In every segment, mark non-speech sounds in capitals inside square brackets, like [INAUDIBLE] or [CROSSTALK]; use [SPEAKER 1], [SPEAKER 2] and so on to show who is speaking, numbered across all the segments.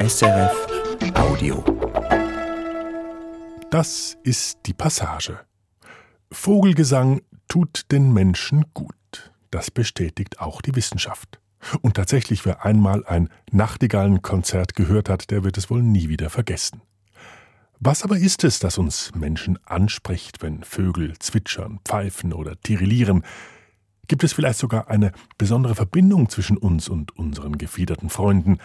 [SPEAKER 1] SRF Audio.
[SPEAKER 2] Das ist die Passage. Vogelgesang tut den Menschen gut. Das bestätigt auch die Wissenschaft. Und tatsächlich, wer einmal ein Nachtigallenkonzert gehört hat, der wird es wohl nie wieder vergessen. Was aber ist es, das uns Menschen anspricht, wenn Vögel zwitschern, pfeifen oder tirillieren? Gibt es vielleicht sogar eine besondere Verbindung zwischen uns und unseren gefiederten Freunden?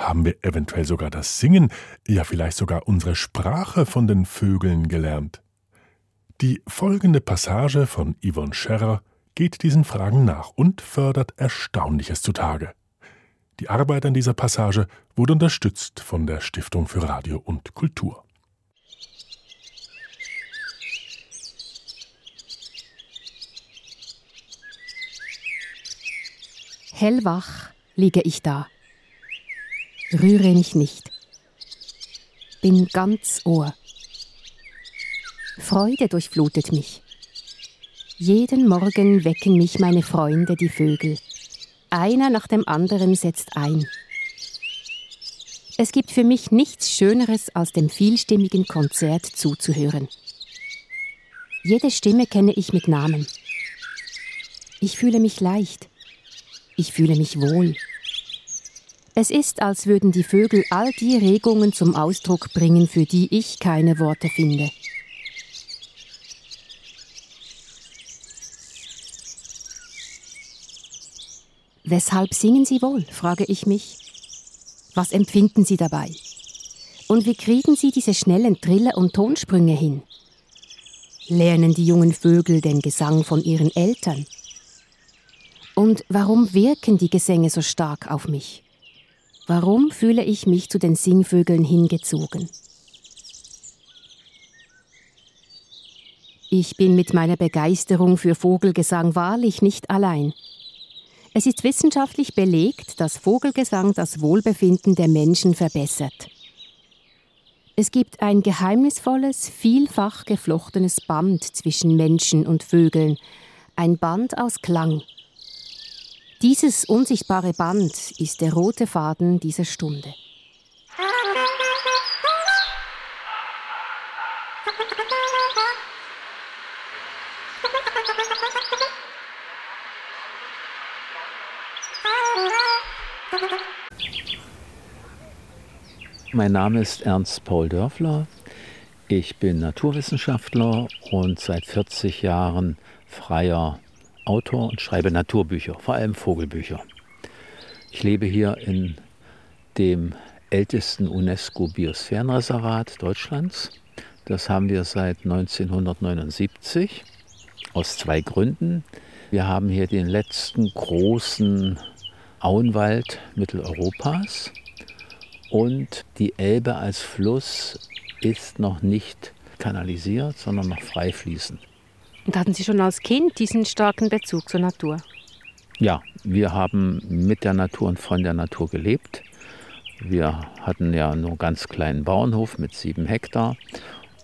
[SPEAKER 2] Haben wir eventuell sogar das Singen, ja vielleicht sogar unsere Sprache von den Vögeln gelernt? Die folgende Passage von Yvonne Scherrer geht diesen Fragen nach und fördert Erstaunliches zutage. Die Arbeit an dieser Passage wurde unterstützt von der Stiftung für Radio und Kultur.
[SPEAKER 3] Hellwach liege ich da. Rühre mich nicht. Bin ganz Ohr. Freude durchflutet mich. Jeden Morgen wecken mich meine Freunde, die Vögel. Einer nach dem anderen setzt ein. Es gibt für mich nichts Schöneres, als dem vielstimmigen Konzert zuzuhören. Jede Stimme kenne ich mit Namen. Ich fühle mich leicht. Ich fühle mich wohl. Es ist, als würden die Vögel all die Regungen zum Ausdruck bringen, für die ich keine Worte finde. Weshalb singen Sie wohl, frage ich mich. Was empfinden Sie dabei? Und wie kriegen Sie diese schnellen Triller und Tonsprünge hin? Lernen die jungen Vögel den Gesang von ihren Eltern? Und warum wirken die Gesänge so stark auf mich? Warum fühle ich mich zu den Singvögeln hingezogen? Ich bin mit meiner Begeisterung für Vogelgesang wahrlich nicht allein. Es ist wissenschaftlich belegt, dass Vogelgesang das Wohlbefinden der Menschen verbessert. Es gibt ein geheimnisvolles, vielfach geflochtenes Band zwischen Menschen und Vögeln, ein Band aus Klang. Dieses unsichtbare Band ist der rote Faden dieser Stunde.
[SPEAKER 4] Mein Name ist Ernst Paul Dörfler. Ich bin Naturwissenschaftler und seit 40 Jahren freier Autor und schreibe Naturbücher, vor allem Vogelbücher. Ich lebe hier in dem ältesten UNESCO-Biosphärenreservat Deutschlands. Das haben wir seit 1979 aus zwei Gründen. Wir haben hier den letzten großen Auenwald Mitteleuropas und die Elbe als Fluss ist noch nicht kanalisiert, sondern noch frei fließend.
[SPEAKER 3] Und hatten Sie schon als Kind diesen starken Bezug zur Natur?
[SPEAKER 4] Ja, wir haben mit der Natur und von der Natur gelebt. Wir hatten ja nur einen ganz kleinen Bauernhof mit sieben Hektar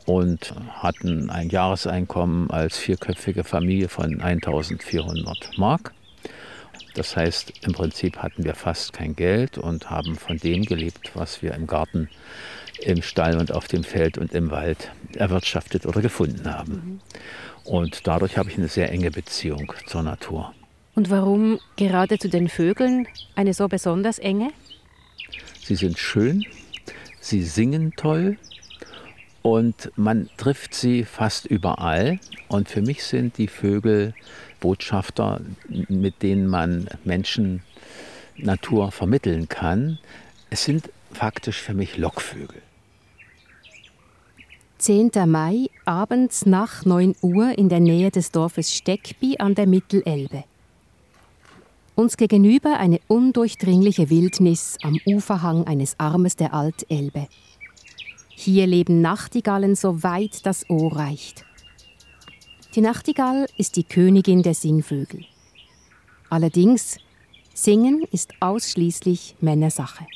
[SPEAKER 4] und hatten ein Jahreseinkommen als vierköpfige Familie von 1400 Mark. Das heißt, im Prinzip hatten wir fast kein Geld und haben von dem gelebt, was wir im Garten, im Stall und auf dem Feld und im Wald erwirtschaftet oder gefunden haben. Und dadurch habe ich eine sehr enge Beziehung zur Natur.
[SPEAKER 3] Und warum gerade zu den Vögeln eine so besonders enge?
[SPEAKER 4] Sie sind schön, sie singen toll und man trifft sie fast überall. Und für mich sind die Vögel Botschafter, mit denen man Menschen Natur vermitteln kann. Es sind faktisch für mich Lockvögel.
[SPEAKER 3] 10. Mai, abends nach 9 Uhr in der Nähe des Dorfes Steckby an der Mittelelbe. Uns gegenüber eine undurchdringliche Wildnis am Uferhang eines Armes der Altelbe. Hier leben Nachtigallen so weit das Ohr reicht. Die Nachtigall ist die Königin der Singvögel. Allerdings, Singen ist ausschließlich Männersache.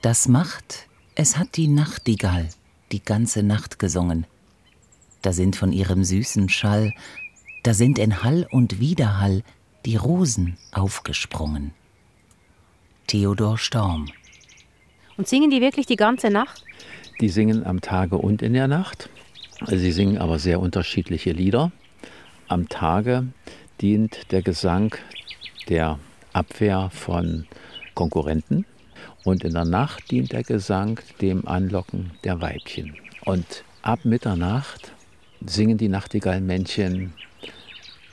[SPEAKER 1] Das macht, es hat die Nachtigall die ganze Nacht gesungen. Da sind von ihrem süßen Schall, da sind in Hall und Widerhall die Rosen aufgesprungen. Theodor Storm
[SPEAKER 3] Und singen die wirklich die ganze Nacht?
[SPEAKER 4] Die singen am Tage und in der Nacht. Sie singen aber sehr unterschiedliche Lieder. Am Tage dient der Gesang der Abwehr von Konkurrenten und in der Nacht dient der Gesang dem Anlocken der Weibchen. Und ab Mitternacht singen die Nachtigallenmännchen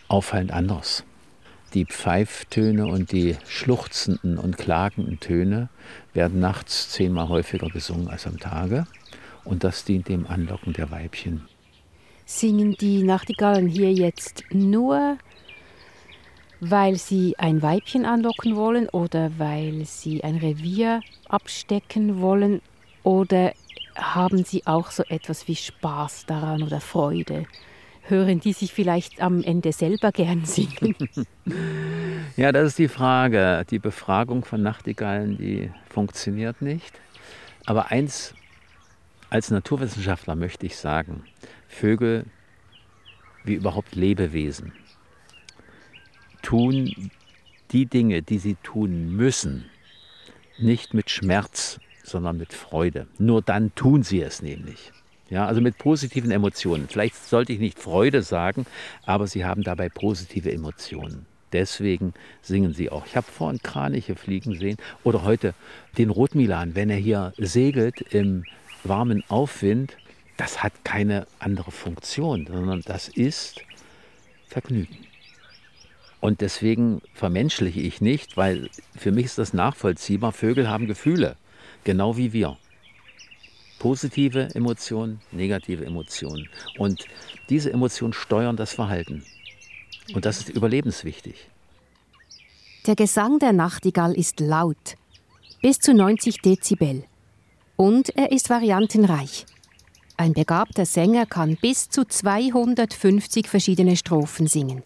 [SPEAKER 4] auffallend anders. Die Pfeiftöne und die schluchzenden und klagenden Töne werden nachts zehnmal häufiger gesungen als am Tage. Und das dient dem Anlocken der Weibchen.
[SPEAKER 3] Singen die Nachtigallen hier jetzt nur, weil sie ein Weibchen anlocken wollen oder weil sie ein Revier abstecken wollen? Oder haben sie auch so etwas wie Spaß daran oder Freude? hören die sich vielleicht am Ende selber gern singen? [LAUGHS] [LAUGHS]
[SPEAKER 4] ja, das ist die Frage. Die Befragung von Nachtigallen, die funktioniert nicht. Aber eins als Naturwissenschaftler möchte ich sagen, Vögel wie überhaupt Lebewesen tun die Dinge, die sie tun müssen, nicht mit Schmerz, sondern mit Freude. Nur dann tun sie es nämlich. Ja, also mit positiven Emotionen. Vielleicht sollte ich nicht Freude sagen, aber sie haben dabei positive Emotionen. Deswegen singen sie auch. Ich habe vorhin Kraniche fliegen sehen oder heute den Rotmilan, wenn er hier segelt im warmen Aufwind. Das hat keine andere Funktion, sondern das ist Vergnügen. Und deswegen vermenschliche ich nicht, weil für mich ist das nachvollziehbar. Vögel haben Gefühle, genau wie wir positive Emotionen, negative Emotionen. Und diese Emotionen steuern das Verhalten. Und das ist überlebenswichtig.
[SPEAKER 3] Der Gesang der Nachtigall ist laut, bis zu 90 Dezibel. Und er ist variantenreich. Ein begabter Sänger kann bis zu 250 verschiedene Strophen singen.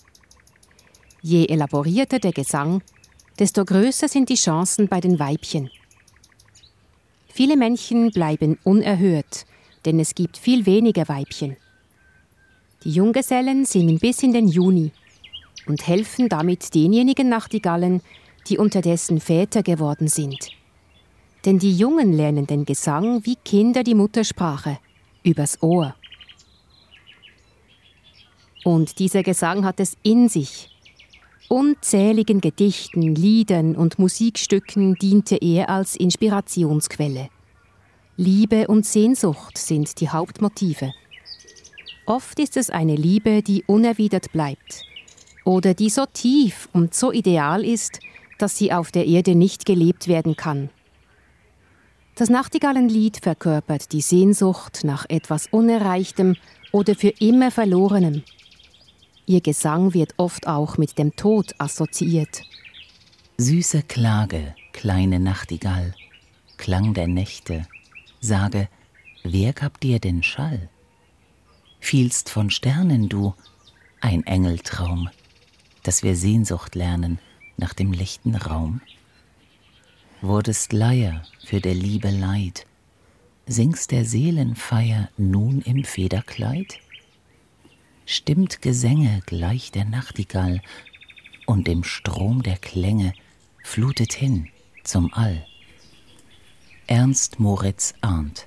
[SPEAKER 3] Je elaborierter der Gesang, desto größer sind die Chancen bei den Weibchen – Viele Männchen bleiben unerhört, denn es gibt viel weniger Weibchen. Die Junggesellen singen bis in den Juni und helfen damit denjenigen Nachtigallen, die unterdessen Väter geworden sind. Denn die Jungen lernen den Gesang wie Kinder die Muttersprache, übers Ohr. Und dieser Gesang hat es in sich, Unzähligen Gedichten, Liedern und Musikstücken diente er als Inspirationsquelle. Liebe und Sehnsucht sind die Hauptmotive. Oft ist es eine Liebe, die unerwidert bleibt oder die so tief und so ideal ist, dass sie auf der Erde nicht gelebt werden kann. Das Nachtigallenlied verkörpert die Sehnsucht nach etwas Unerreichtem oder für immer Verlorenem. Ihr Gesang wird oft auch mit dem Tod assoziiert.
[SPEAKER 1] Süße Klage, kleine Nachtigall, Klang der Nächte, sage, wer gab dir den Schall? Fielst von Sternen du, ein Engeltraum, dass wir Sehnsucht lernen nach dem lichten Raum? Wurdest Leier für der Liebe Leid, singst der Seelenfeier nun im Federkleid? Stimmt Gesänge gleich der Nachtigall und im Strom der Klänge flutet hin zum All. Ernst Moritz Arndt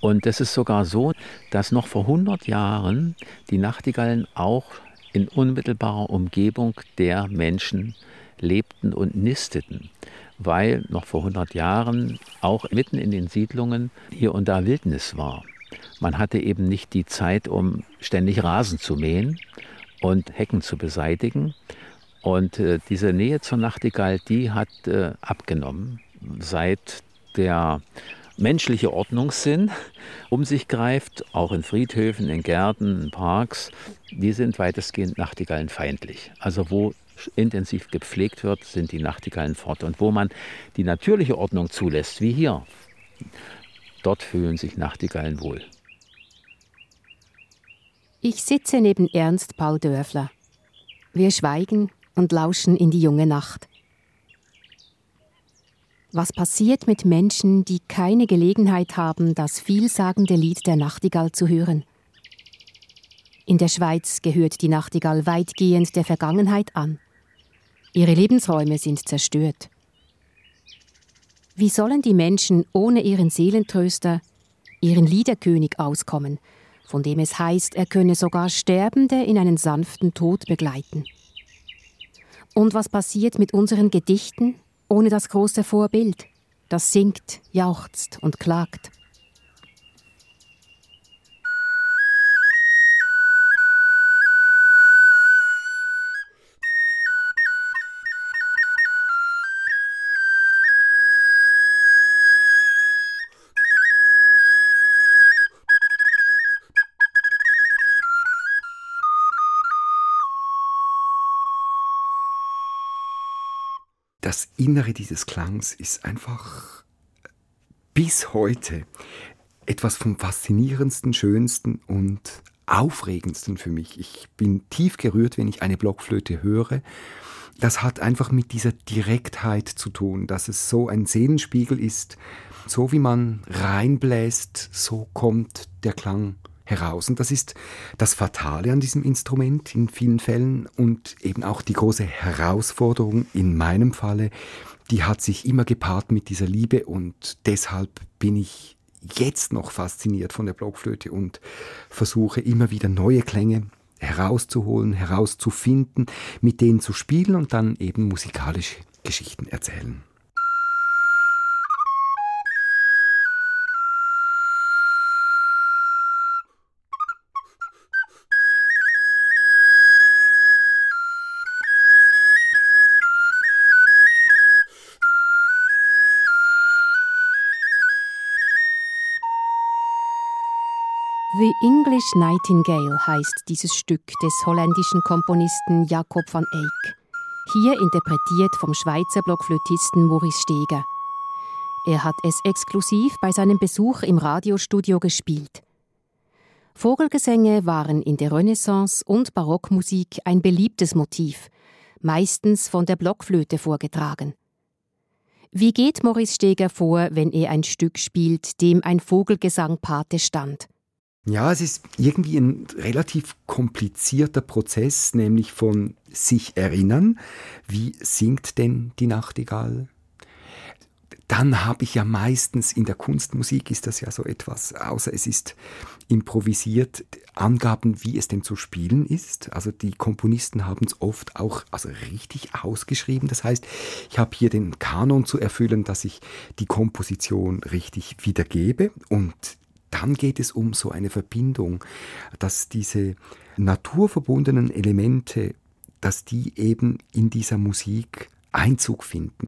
[SPEAKER 4] Und es ist sogar so, dass noch vor 100 Jahren die Nachtigallen auch in unmittelbarer Umgebung der Menschen lebten und nisteten, weil noch vor 100 Jahren auch mitten in den Siedlungen hier und da Wildnis war. Man hatte eben nicht die Zeit, um ständig Rasen zu mähen und Hecken zu beseitigen. Und äh, diese Nähe zur Nachtigall, die hat äh, abgenommen, seit der menschliche Ordnungssinn [LAUGHS] um sich greift, auch in Friedhöfen, in Gärten, in Parks, die sind weitestgehend nachtigallenfeindlich. Also wo intensiv gepflegt wird, sind die Nachtigallen fort. Und wo man die natürliche Ordnung zulässt, wie hier, dort fühlen sich Nachtigallen wohl.
[SPEAKER 3] Ich sitze neben Ernst Paul Dörfler. Wir schweigen und lauschen in die junge Nacht. Was passiert mit Menschen, die keine Gelegenheit haben, das vielsagende Lied der Nachtigall zu hören? In der Schweiz gehört die Nachtigall weitgehend der Vergangenheit an. Ihre Lebensräume sind zerstört. Wie sollen die Menschen ohne ihren Seelentröster, ihren Liederkönig auskommen, von dem es heißt, er könne sogar Sterbende in einen sanften Tod begleiten? Und was passiert mit unseren Gedichten ohne das große Vorbild, das singt, jauchzt und klagt?
[SPEAKER 5] Das Innere dieses Klangs ist einfach bis heute etwas vom faszinierendsten, schönsten und aufregendsten für mich. Ich bin tief gerührt, wenn ich eine Blockflöte höre. Das hat einfach mit dieser Direktheit zu tun, dass es so ein Seelenspiegel ist. So wie man reinbläst, so kommt der Klang heraus. Und das ist das Fatale an diesem Instrument in vielen Fällen und eben auch die große Herausforderung in meinem Falle, die hat sich immer gepaart mit dieser Liebe und deshalb bin ich jetzt noch fasziniert von der Blockflöte und versuche immer wieder neue Klänge herauszuholen, herauszufinden, mit denen zu spielen und dann eben musikalische Geschichten erzählen.
[SPEAKER 3] The English Nightingale heißt dieses Stück des holländischen Komponisten Jacob van Eyck. Hier interpretiert vom Schweizer Blockflötisten Maurice Steger. Er hat es exklusiv bei seinem Besuch im Radiostudio gespielt. Vogelgesänge waren in der Renaissance und Barockmusik ein beliebtes Motiv, meistens von der Blockflöte vorgetragen. Wie geht Maurice Steger vor, wenn er ein Stück spielt, dem ein Vogelgesang Pate stand?
[SPEAKER 5] Ja, es ist irgendwie ein relativ komplizierter Prozess, nämlich von sich erinnern, wie singt denn die Nachtigall? Dann habe ich ja meistens in der Kunstmusik ist das ja so etwas, außer es ist improvisiert, Angaben, wie es denn zu spielen ist. Also die Komponisten haben es oft auch also richtig ausgeschrieben. Das heißt, ich habe hier den Kanon zu erfüllen, dass ich die Komposition richtig wiedergebe und dann geht es um so eine Verbindung, dass diese naturverbundenen Elemente, dass die eben in dieser Musik Einzug finden.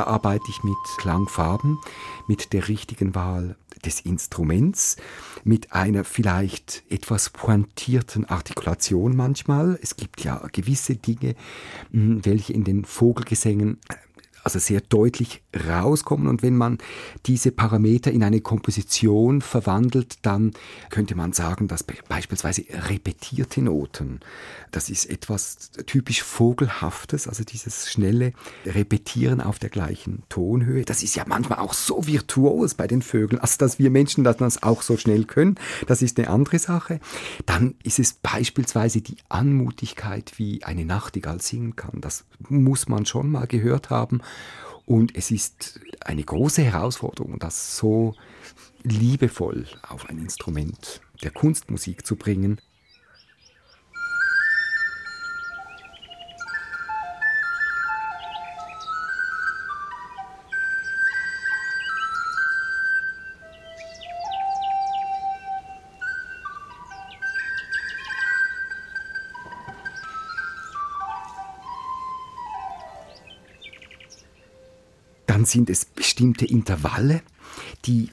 [SPEAKER 5] Da arbeite ich mit Klangfarben, mit der richtigen Wahl des Instruments, mit einer vielleicht etwas pointierten Artikulation manchmal. Es gibt ja gewisse Dinge, welche in den Vogelgesängen also sehr deutlich rauskommen. Und wenn man diese Parameter in eine Komposition verwandelt, dann könnte man sagen, dass beispielsweise repetierte Noten, das ist etwas typisch Vogelhaftes, also dieses schnelle Repetieren auf der gleichen Tonhöhe. Das ist ja manchmal auch so virtuos bei den Vögeln, also dass wir Menschen das auch so schnell können, das ist eine andere Sache. Dann ist es beispielsweise die Anmutigkeit, wie eine Nachtigall singen kann. Das muss man schon mal gehört haben. Und es ist eine große Herausforderung, das so liebevoll auf ein Instrument der Kunstmusik zu bringen. Dann sind es bestimmte Intervalle, die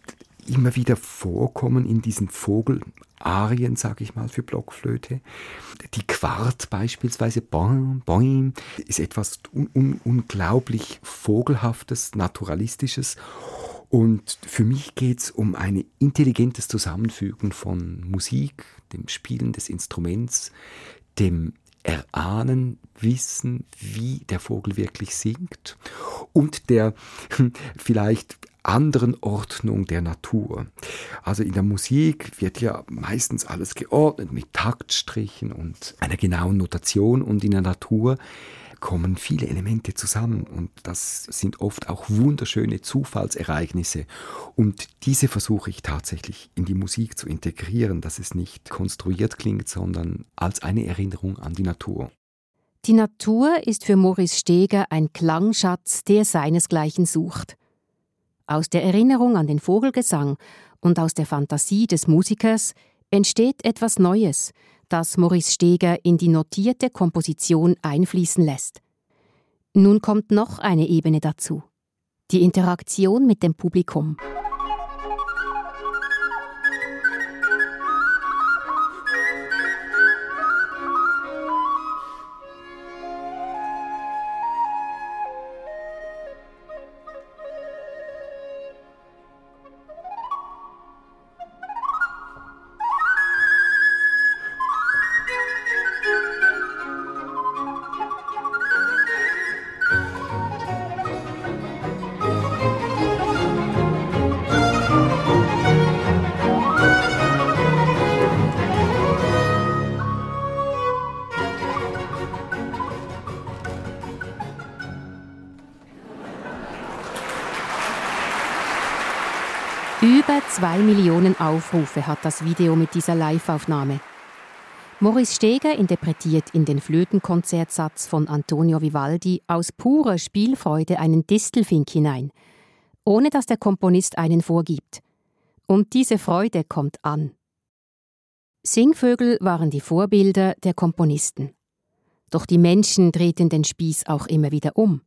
[SPEAKER 5] immer wieder vorkommen in diesen Vogelarien, sage ich mal, für Blockflöte. Die Quart beispielsweise, boing, boing, ist etwas un un unglaublich Vogelhaftes, Naturalistisches. Und für mich geht es um ein intelligentes Zusammenfügen von Musik, dem Spielen des Instruments, dem Erahnen, Wissen, wie der Vogel wirklich singt und der vielleicht anderen Ordnung der Natur. Also in der Musik wird ja meistens alles geordnet mit Taktstrichen und einer genauen Notation und in der Natur kommen viele Elemente zusammen und das sind oft auch wunderschöne Zufallsereignisse und diese versuche ich tatsächlich in die Musik zu integrieren, dass es nicht konstruiert klingt, sondern als eine Erinnerung an die Natur.
[SPEAKER 3] Die Natur ist für Maurice Steger ein Klangschatz, der seinesgleichen sucht. Aus der Erinnerung an den Vogelgesang und aus der Fantasie des Musikers entsteht etwas Neues, das Maurice Steger in die notierte Komposition einfließen lässt. Nun kommt noch eine Ebene dazu. Die Interaktion mit dem Publikum. Zwei Millionen Aufrufe hat das Video mit dieser Liveaufnahme. Maurice Steger interpretiert in den Flötenkonzertsatz von Antonio Vivaldi aus purer Spielfreude einen Distelfink hinein, ohne dass der Komponist einen vorgibt. Und diese Freude kommt an. Singvögel waren die Vorbilder der Komponisten. Doch die Menschen drehten den Spieß auch immer wieder um.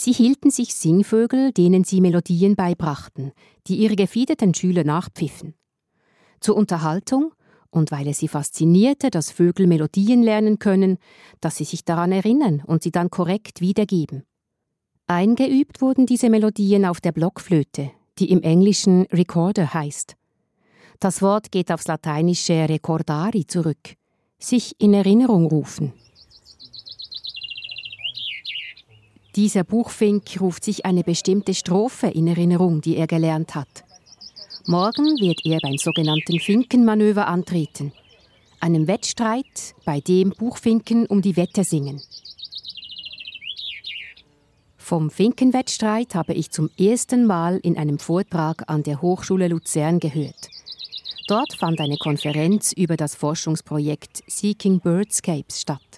[SPEAKER 3] Sie hielten sich Singvögel, denen sie Melodien beibrachten, die ihre gefiederten Schüler nachpfiffen. Zur Unterhaltung und weil es sie faszinierte, dass Vögel Melodien lernen können, dass sie sich daran erinnern und sie dann korrekt wiedergeben. Eingeübt wurden diese Melodien auf der Blockflöte, die im Englischen Recorder heißt. Das Wort geht aufs lateinische recordari zurück, sich in Erinnerung rufen. Dieser Buchfink ruft sich eine bestimmte Strophe in Erinnerung, die er gelernt hat. Morgen wird er beim sogenannten Finkenmanöver antreten, einem Wettstreit, bei dem Buchfinken um die Wette singen. Vom Finkenwettstreit habe ich zum ersten Mal in einem Vortrag an der Hochschule Luzern gehört. Dort fand eine Konferenz über das Forschungsprojekt Seeking Birdscapes statt.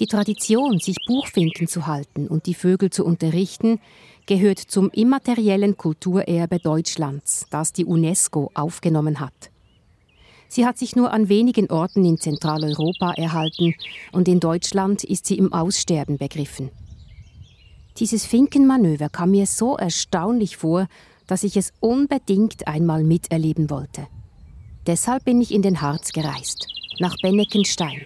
[SPEAKER 3] Die Tradition, sich Buchfinken zu halten und die Vögel zu unterrichten, gehört zum immateriellen Kulturerbe Deutschlands, das die UNESCO aufgenommen hat. Sie hat sich nur an wenigen Orten in Zentraleuropa erhalten und in Deutschland ist sie im Aussterben begriffen. Dieses Finkenmanöver kam mir so erstaunlich vor, dass ich es unbedingt einmal miterleben wollte. Deshalb bin ich in den Harz gereist, nach Benneckenstein,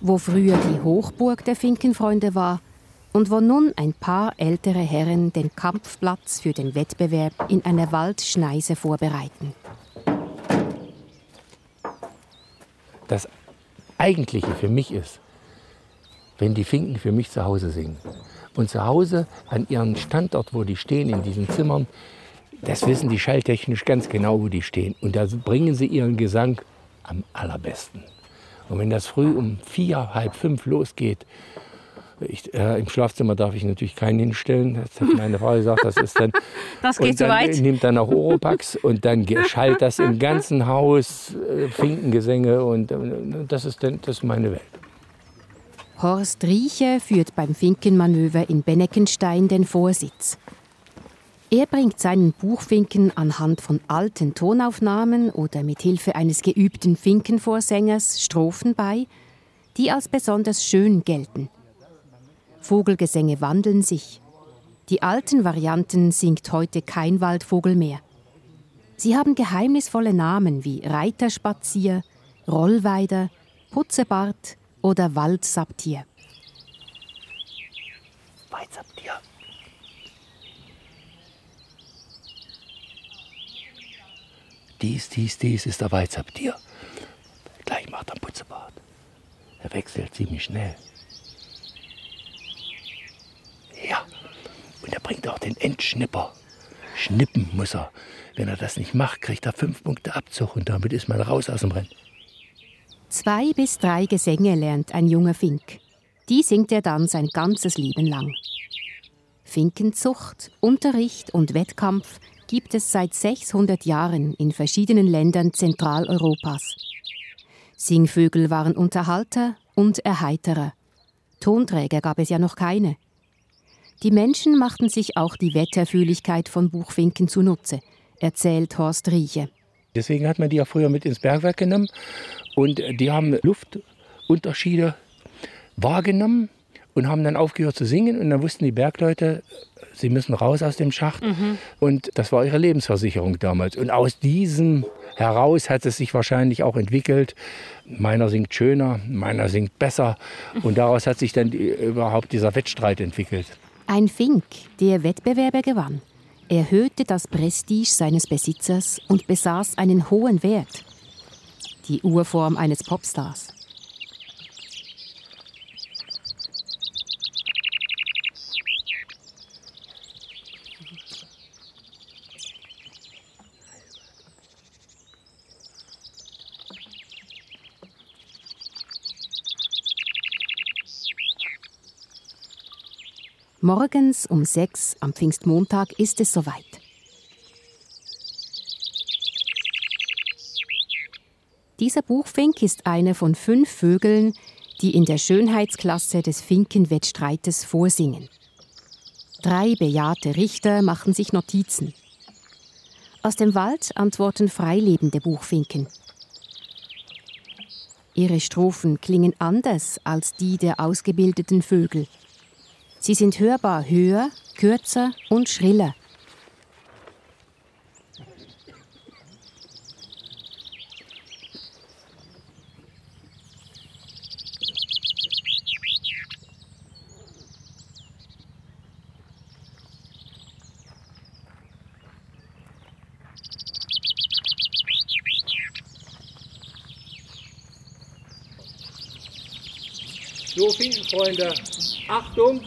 [SPEAKER 3] wo früher die Hochburg der Finkenfreunde war und wo nun ein paar ältere Herren den Kampfplatz für den Wettbewerb in einer Waldschneise vorbereiten.
[SPEAKER 6] Das Eigentliche für mich ist, wenn die Finken für mich zu Hause singen. Und zu Hause an ihrem Standort, wo die stehen, in diesen Zimmern, das wissen die schalltechnisch ganz genau, wo die stehen. Und da bringen sie ihren Gesang am allerbesten. Und wenn das früh um vier, halb fünf losgeht, ich, äh, Im Schlafzimmer darf ich natürlich keinen hinstellen. Das hat meine Frau gesagt, das ist dann. [LAUGHS]
[SPEAKER 3] Das geht
[SPEAKER 6] und dann
[SPEAKER 3] zu weit.
[SPEAKER 6] Nimmt dann auch Oropax und dann schallt das im ganzen Haus, äh, Finkengesänge und äh, das ist dann das ist meine Welt.
[SPEAKER 3] Horst Rieche führt beim Finkenmanöver in Benneckenstein den Vorsitz. Er bringt seinen Buchfinken anhand von alten Tonaufnahmen oder mit Hilfe eines geübten Finkenvorsängers Strophen bei, die als besonders schön gelten. Vogelgesänge wandeln sich. Die alten Varianten singt heute kein Waldvogel mehr. Sie haben geheimnisvolle Namen wie Reiterspazier, Rollweider, Putzebart oder Waldsaptier.
[SPEAKER 6] Waldsaptier. Dies, dies, dies ist der Weizapfel. Gleich macht er einen Putzebart. Er wechselt ziemlich schnell. Ja, und er bringt auch den Endschnipper. Schnippen muss er. Wenn er das nicht macht, kriegt er fünf Punkte Abzug und damit ist man raus aus dem Rennen.
[SPEAKER 3] Zwei bis drei Gesänge lernt ein junger Fink. Die singt er dann sein ganzes Leben lang. Finkenzucht, Unterricht und Wettkampf gibt es seit 600 Jahren in verschiedenen Ländern Zentraleuropas. Singvögel waren Unterhalter und Erheiterer. Tonträger gab es ja noch keine. Die Menschen machten sich auch die Wetterfühligkeit von Buchfinken zunutze, erzählt Horst Rieche.
[SPEAKER 6] Deswegen hat man die ja früher mit ins Bergwerk genommen und die haben Luftunterschiede wahrgenommen und haben dann aufgehört zu singen und dann wussten die Bergleute, sie müssen raus aus dem Schacht mhm. und das war ihre Lebensversicherung damals. Und aus diesem heraus hat es sich wahrscheinlich auch entwickelt. Meiner singt schöner, meiner singt besser und daraus hat sich dann die, überhaupt dieser Wettstreit entwickelt.
[SPEAKER 3] Ein Fink, der Wettbewerbe gewann, erhöhte das Prestige seines Besitzers und besaß einen hohen Wert. Die Urform eines Popstars. Morgens um sechs am Pfingstmontag ist es soweit. Dieser Buchfink ist einer von fünf Vögeln, die in der Schönheitsklasse des Finkenwettstreites vorsingen. Drei bejahrte Richter machen sich Notizen. Aus dem Wald antworten freilebende Buchfinken. Ihre Strophen klingen anders als die der ausgebildeten Vögel. Sie sind hörbar höher, kürzer und schriller.
[SPEAKER 6] So, Finkenfreunde, Achtung,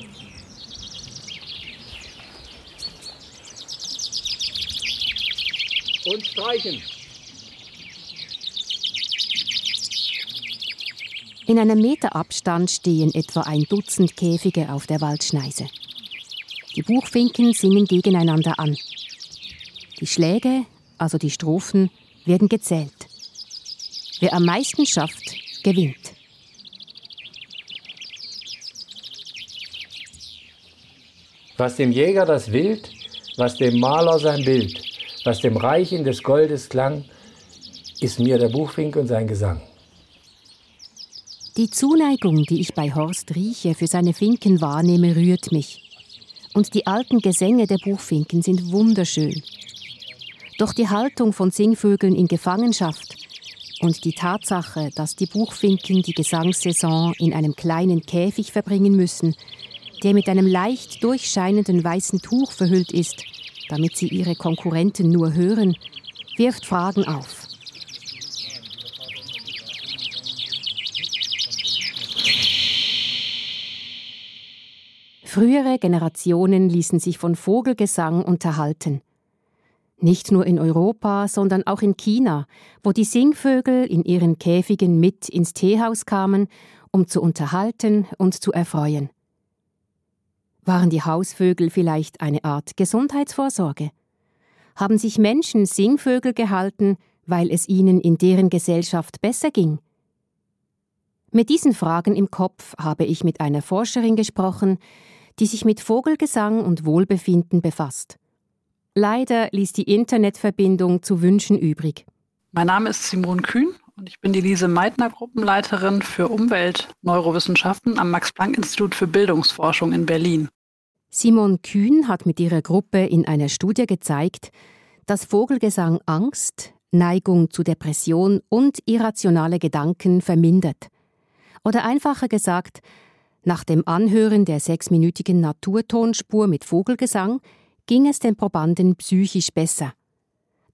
[SPEAKER 6] und streichen.
[SPEAKER 3] In einem Meter Abstand stehen etwa ein Dutzend Käfige auf der Waldschneise. Die Buchfinken singen gegeneinander an. Die Schläge, also die Strophen, werden gezählt. Wer am meisten schafft, gewinnt.
[SPEAKER 6] Was dem Jäger das Wild, was dem Maler sein Bild was dem Reichen des Goldes klang, ist mir der Buchfink und sein Gesang.
[SPEAKER 3] Die Zuneigung, die ich bei Horst rieche, für seine Finken wahrnehme, rührt mich. Und die alten Gesänge der Buchfinken sind wunderschön. Doch die Haltung von Singvögeln in Gefangenschaft und die Tatsache, dass die Buchfinken die Gesangssaison in einem kleinen Käfig verbringen müssen, der mit einem leicht durchscheinenden weißen Tuch verhüllt ist, damit sie ihre Konkurrenten nur hören, wirft Fragen auf. Frühere Generationen ließen sich von Vogelgesang unterhalten. Nicht nur in Europa, sondern auch in China, wo die Singvögel in ihren Käfigen mit ins Teehaus kamen, um zu unterhalten und zu erfreuen. Waren die Hausvögel vielleicht eine Art Gesundheitsvorsorge? Haben sich Menschen Singvögel gehalten, weil es ihnen in deren Gesellschaft besser ging? Mit diesen Fragen im Kopf habe ich mit einer Forscherin gesprochen, die sich mit Vogelgesang und Wohlbefinden befasst. Leider ließ die Internetverbindung zu wünschen übrig.
[SPEAKER 7] Mein Name ist Simon Kühn und ich bin die Lise Meitner Gruppenleiterin für Umweltneurowissenschaften am Max-Planck-Institut für Bildungsforschung in Berlin.
[SPEAKER 3] Simon Kühn hat mit ihrer Gruppe in einer Studie gezeigt, dass Vogelgesang Angst, Neigung zu Depression und irrationale Gedanken vermindert. Oder einfacher gesagt, nach dem Anhören der sechsminütigen Naturtonspur mit Vogelgesang ging es den Probanden psychisch besser.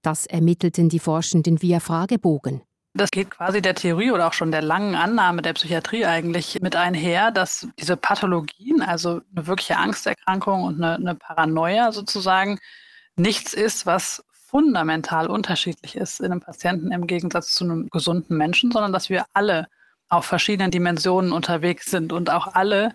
[SPEAKER 3] Das ermittelten die Forschenden via Fragebogen.
[SPEAKER 7] Das geht quasi der Theorie oder auch schon der langen Annahme der Psychiatrie eigentlich mit einher, dass diese Pathologien, also eine wirkliche Angsterkrankung und eine, eine Paranoia sozusagen, nichts ist, was fundamental unterschiedlich ist in einem Patienten im Gegensatz zu einem gesunden Menschen, sondern dass wir alle auf verschiedenen Dimensionen unterwegs sind und auch alle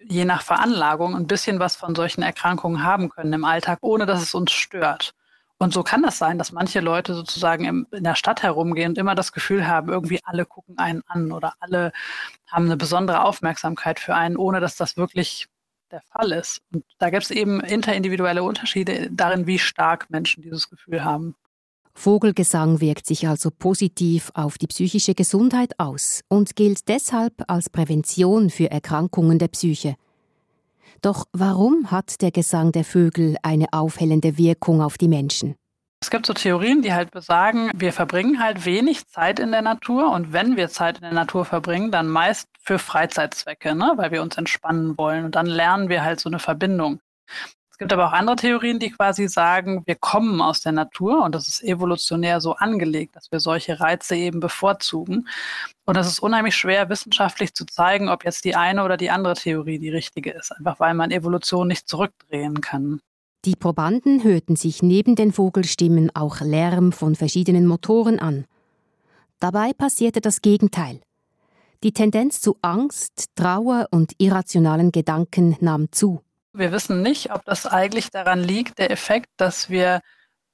[SPEAKER 7] je nach Veranlagung ein bisschen was von solchen Erkrankungen haben können im Alltag, ohne dass es uns stört. Und so kann das sein, dass manche Leute sozusagen im, in der Stadt herumgehen und immer das Gefühl haben, irgendwie alle gucken einen an oder alle haben eine besondere Aufmerksamkeit für einen, ohne dass das wirklich der Fall ist. Und da gibt es eben interindividuelle Unterschiede darin, wie stark Menschen dieses Gefühl haben.
[SPEAKER 3] Vogelgesang wirkt sich also positiv auf die psychische Gesundheit aus und gilt deshalb als Prävention für Erkrankungen der Psyche. Doch warum hat der Gesang der Vögel eine aufhellende Wirkung auf die Menschen?
[SPEAKER 7] Es gibt so Theorien, die halt besagen, wir verbringen halt wenig Zeit in der Natur und wenn wir Zeit in der Natur verbringen, dann meist für Freizeitzwecke, ne? weil wir uns entspannen wollen und dann lernen wir halt so eine Verbindung. Es gibt aber auch andere Theorien, die quasi sagen, wir kommen aus der Natur und das ist evolutionär so angelegt, dass wir solche Reize eben bevorzugen. Und es ist unheimlich schwer, wissenschaftlich zu zeigen, ob jetzt die eine oder die andere Theorie die richtige ist, einfach weil man Evolution nicht zurückdrehen kann.
[SPEAKER 3] Die Probanden hörten sich neben den Vogelstimmen auch Lärm von verschiedenen Motoren an. Dabei passierte das Gegenteil. Die Tendenz zu Angst, Trauer und irrationalen Gedanken nahm zu.
[SPEAKER 7] Wir wissen nicht, ob das eigentlich daran liegt, der Effekt, dass wir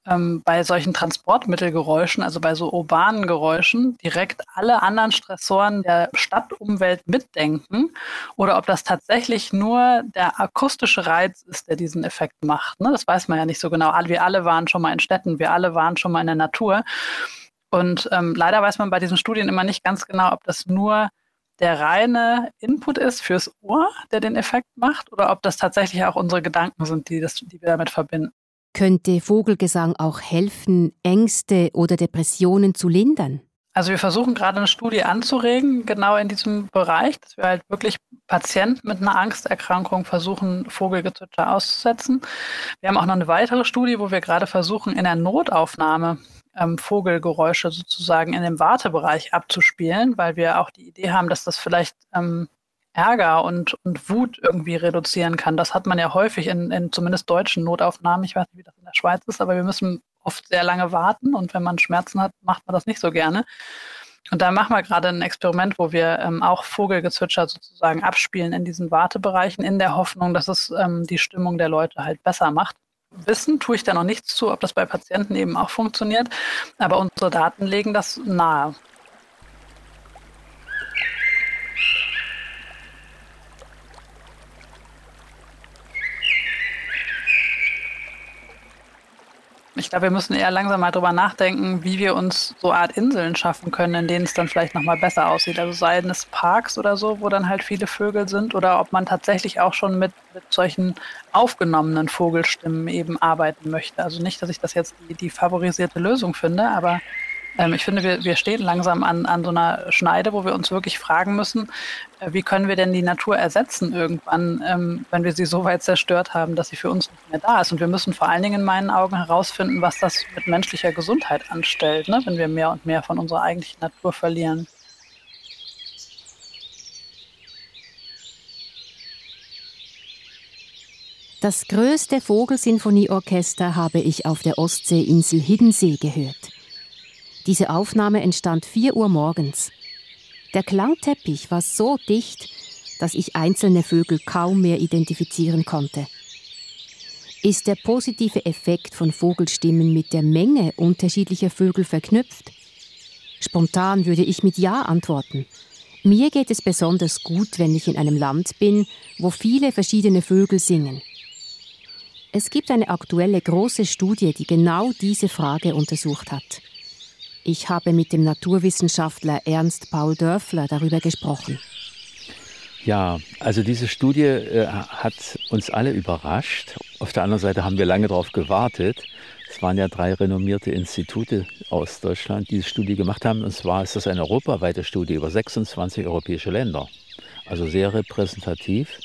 [SPEAKER 7] ähm, bei solchen Transportmittelgeräuschen, also bei so urbanen Geräuschen, direkt alle anderen Stressoren der Stadtumwelt mitdenken oder ob das tatsächlich nur der akustische Reiz ist, der diesen Effekt macht. Ne? Das weiß man ja nicht so genau. Wir alle waren schon mal in Städten, wir alle waren schon mal in der Natur. Und ähm, leider weiß man bei diesen Studien immer nicht ganz genau, ob das nur der reine Input ist fürs Ohr, der den Effekt macht, oder ob das tatsächlich auch unsere Gedanken sind, die, das, die wir damit verbinden.
[SPEAKER 3] Könnte Vogelgesang auch helfen, Ängste oder Depressionen zu lindern?
[SPEAKER 7] Also wir versuchen gerade eine Studie anzuregen, genau in diesem Bereich, dass wir halt wirklich Patienten mit einer Angsterkrankung versuchen, Vogelgezwitscher auszusetzen. Wir haben auch noch eine weitere Studie, wo wir gerade versuchen, in der Notaufnahme ähm, Vogelgeräusche sozusagen in dem Wartebereich abzuspielen, weil wir auch die Idee haben, dass das vielleicht ähm, Ärger und, und Wut irgendwie reduzieren kann. Das hat man ja häufig in, in zumindest deutschen Notaufnahmen. Ich weiß nicht, wie das in der Schweiz ist, aber wir müssen oft sehr lange warten und wenn man Schmerzen hat, macht man das nicht so gerne. Und da machen wir gerade ein Experiment, wo wir ähm, auch Vogelgezwitscher sozusagen abspielen in diesen Wartebereichen, in der Hoffnung, dass es ähm, die Stimmung der Leute halt besser macht wissen, tue ich da noch nichts zu, ob das bei Patienten eben auch funktioniert. Aber unsere Daten legen das nahe. Ich glaube, wir müssen eher langsam mal drüber nachdenken, wie wir uns so Art Inseln schaffen können, in denen es dann vielleicht nochmal besser aussieht. Also seien es Parks oder so, wo dann halt viele Vögel sind, oder ob man tatsächlich auch schon mit, mit solchen aufgenommenen Vogelstimmen eben arbeiten möchte. Also nicht, dass ich das jetzt die, die favorisierte Lösung finde, aber ähm, ich finde, wir, wir stehen langsam an, an so einer Schneide, wo wir uns wirklich fragen müssen, äh, wie können wir denn die Natur ersetzen irgendwann, ähm, wenn wir sie so weit zerstört haben, dass sie für uns nicht mehr da ist. Und wir müssen vor allen Dingen in meinen Augen herausfinden, was das mit menschlicher Gesundheit anstellt, ne? wenn wir mehr und mehr von unserer eigentlichen Natur verlieren.
[SPEAKER 3] Das größte Vogelsinfonieorchester habe ich auf der Ostseeinsel Hiddensee gehört. Diese Aufnahme entstand 4 Uhr morgens. Der Klangteppich war so dicht, dass ich einzelne Vögel kaum mehr identifizieren konnte. Ist der positive Effekt von Vogelstimmen mit der Menge unterschiedlicher Vögel verknüpft? Spontan würde ich mit Ja antworten. Mir geht es besonders gut, wenn ich in einem Land bin, wo viele verschiedene Vögel singen. Es gibt eine aktuelle große Studie, die genau diese Frage untersucht hat. Ich habe mit dem Naturwissenschaftler Ernst Paul Dörfler darüber gesprochen.
[SPEAKER 4] Ja, also diese Studie äh, hat uns alle überrascht. Auf der anderen Seite haben wir lange darauf gewartet. Es waren ja drei renommierte Institute aus Deutschland, die diese Studie gemacht haben. Und zwar ist das eine europaweite Studie über 26 europäische Länder. Also sehr repräsentativ.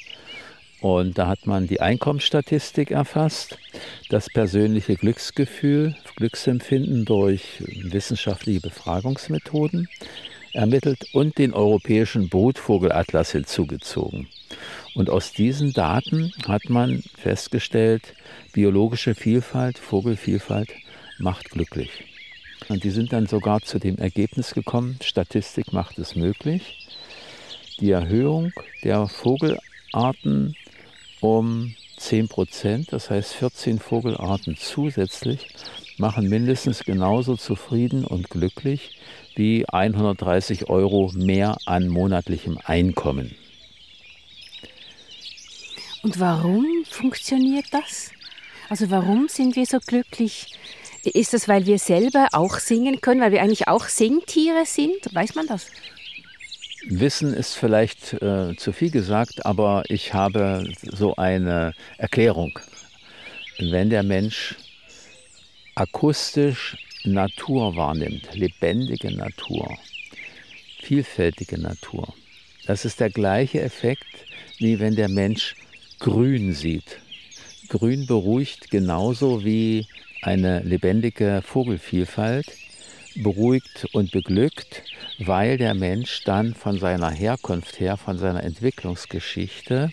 [SPEAKER 4] Und da hat man die Einkommensstatistik erfasst, das persönliche Glücksgefühl, Glücksempfinden durch wissenschaftliche Befragungsmethoden ermittelt und den europäischen Brutvogelatlas hinzugezogen. Und aus diesen Daten hat man festgestellt, biologische Vielfalt, Vogelvielfalt macht glücklich. Und die sind dann sogar zu dem Ergebnis gekommen, Statistik macht es möglich, die Erhöhung der Vogelarten um 10 Prozent, das heißt 14 Vogelarten zusätzlich, machen mindestens genauso zufrieden und glücklich wie 130 Euro mehr an monatlichem Einkommen.
[SPEAKER 3] Und warum funktioniert das? Also warum sind wir so glücklich? Ist das, weil wir selber auch singen können, weil wir eigentlich auch Singtiere sind? Weiß man das?
[SPEAKER 4] Wissen ist vielleicht äh, zu viel gesagt, aber ich habe so eine Erklärung. Wenn der Mensch akustisch Natur wahrnimmt, lebendige Natur, vielfältige Natur, das ist der gleiche Effekt, wie wenn der Mensch Grün sieht. Grün beruhigt genauso wie eine lebendige Vogelvielfalt, beruhigt und beglückt, weil der Mensch dann von seiner Herkunft her, von seiner Entwicklungsgeschichte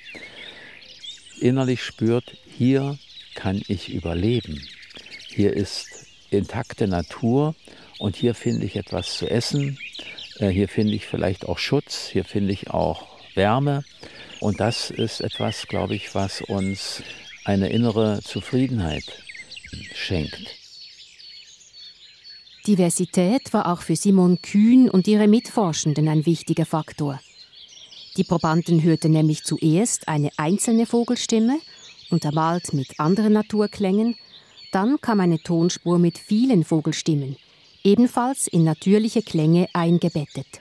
[SPEAKER 4] innerlich spürt, hier kann ich überleben. Hier ist intakte Natur und hier finde ich etwas zu essen. Äh, hier finde ich vielleicht auch Schutz, hier finde ich auch Wärme. Und das ist etwas, glaube ich, was uns eine innere Zufriedenheit schenkt.
[SPEAKER 3] Diversität war auch für Simon Kühn und ihre Mitforschenden ein wichtiger Faktor. Die Probanden hörten nämlich zuerst eine einzelne Vogelstimme, untermalt mit anderen Naturklängen, dann kam eine Tonspur mit vielen Vogelstimmen, ebenfalls in natürliche Klänge eingebettet.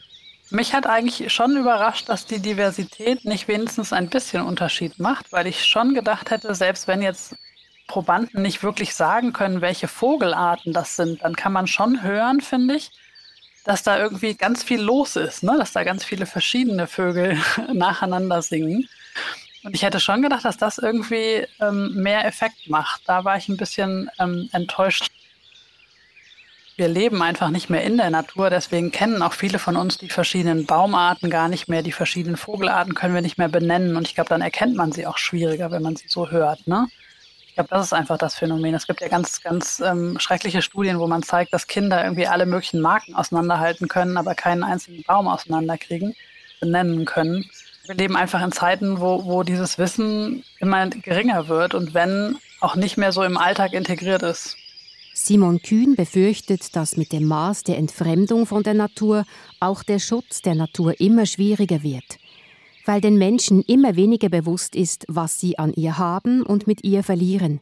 [SPEAKER 7] Mich hat eigentlich schon überrascht, dass die Diversität nicht wenigstens ein bisschen Unterschied macht, weil ich schon gedacht hätte, selbst wenn jetzt Probanden nicht wirklich sagen können, welche Vogelarten das sind, dann kann man schon hören, finde ich, dass da irgendwie ganz viel los ist, ne? dass da ganz viele verschiedene Vögel [LAUGHS] nacheinander singen. Und ich hätte schon gedacht, dass das irgendwie ähm, mehr Effekt macht. Da war ich ein bisschen ähm, enttäuscht wir leben einfach nicht mehr in der Natur, deswegen kennen auch viele von uns die verschiedenen Baumarten gar nicht mehr, die verschiedenen Vogelarten können wir nicht mehr benennen und ich glaube, dann erkennt man sie auch schwieriger, wenn man sie so hört. Ne? Ich glaube, das ist einfach das Phänomen. Es gibt ja ganz, ganz ähm, schreckliche Studien, wo man zeigt, dass Kinder irgendwie alle möglichen Marken auseinanderhalten können, aber keinen einzigen Baum auseinanderkriegen, benennen können. Wir leben einfach in Zeiten, wo, wo dieses Wissen immer geringer wird und wenn auch nicht mehr so im Alltag integriert ist.
[SPEAKER 3] Simon Kühn befürchtet, dass mit dem Maß der Entfremdung von der Natur auch der Schutz der Natur immer schwieriger wird, weil den Menschen immer weniger bewusst ist, was sie an ihr haben und mit ihr verlieren.